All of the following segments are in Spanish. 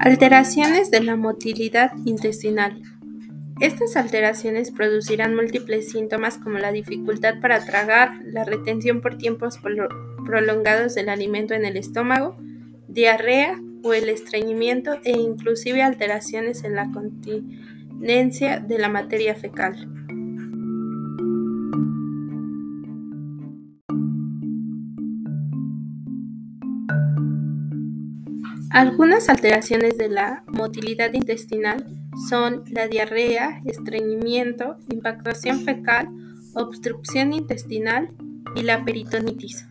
Alteraciones de la motilidad intestinal. Estas alteraciones producirán múltiples síntomas como la dificultad para tragar, la retención por tiempos prolongados del alimento en el estómago, diarrea o el estreñimiento e inclusive alteraciones en la continencia de la materia fecal. Algunas alteraciones de la motilidad intestinal son la diarrea, estreñimiento, impactación fecal, obstrucción intestinal y la peritonitis.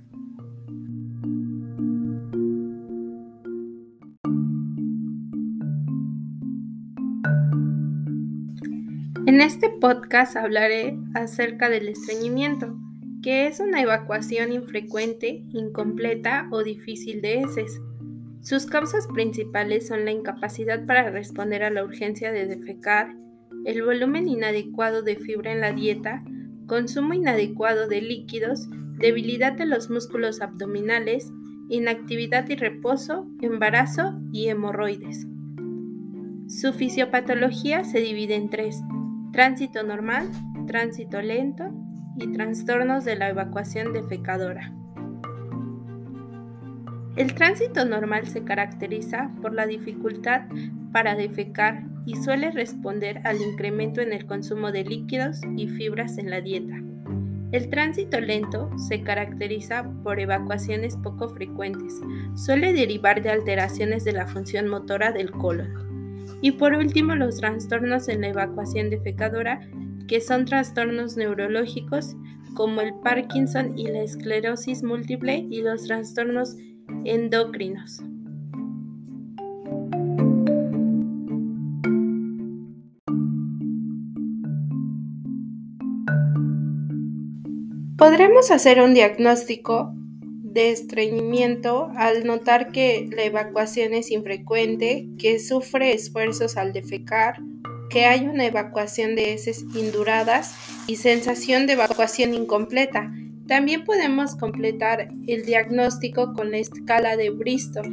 En este podcast hablaré acerca del estreñimiento, que es una evacuación infrecuente, incompleta o difícil de heces sus causas principales son la incapacidad para responder a la urgencia de defecar, el volumen inadecuado de fibra en la dieta, consumo inadecuado de líquidos, debilidad de los músculos abdominales, inactividad y reposo, embarazo y hemorroides. Su fisiopatología se divide en tres, tránsito normal, tránsito lento y trastornos de la evacuación defecadora. El tránsito normal se caracteriza por la dificultad para defecar y suele responder al incremento en el consumo de líquidos y fibras en la dieta. El tránsito lento se caracteriza por evacuaciones poco frecuentes, suele derivar de alteraciones de la función motora del colon. Y por último, los trastornos en la evacuación defecadora, que son trastornos neurológicos como el Parkinson y la esclerosis múltiple y los trastornos endocrinos. Podremos hacer un diagnóstico de estreñimiento al notar que la evacuación es infrecuente, que sufre esfuerzos al defecar, que hay una evacuación de heces induradas y sensación de evacuación incompleta, también podemos completar el diagnóstico con la escala de Bristol.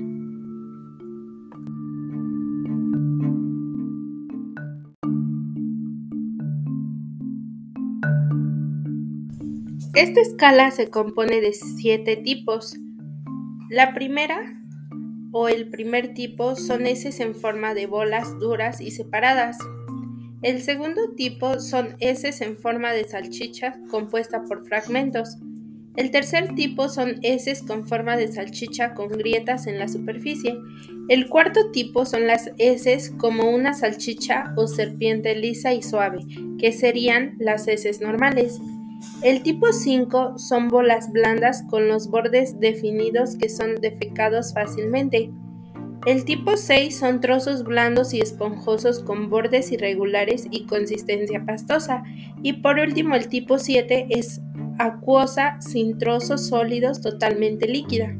Esta escala se compone de siete tipos. La primera o el primer tipo son heces en forma de bolas duras y separadas. El segundo tipo son heces en forma de salchicha compuesta por fragmentos. El tercer tipo son heces con forma de salchicha con grietas en la superficie. El cuarto tipo son las heces como una salchicha o serpiente lisa y suave, que serían las heces normales. El tipo 5 son bolas blandas con los bordes definidos que son defecados fácilmente. El tipo 6 son trozos blandos y esponjosos con bordes irregulares y consistencia pastosa. Y por último, el tipo 7 es acuosa sin trozos sólidos totalmente líquida.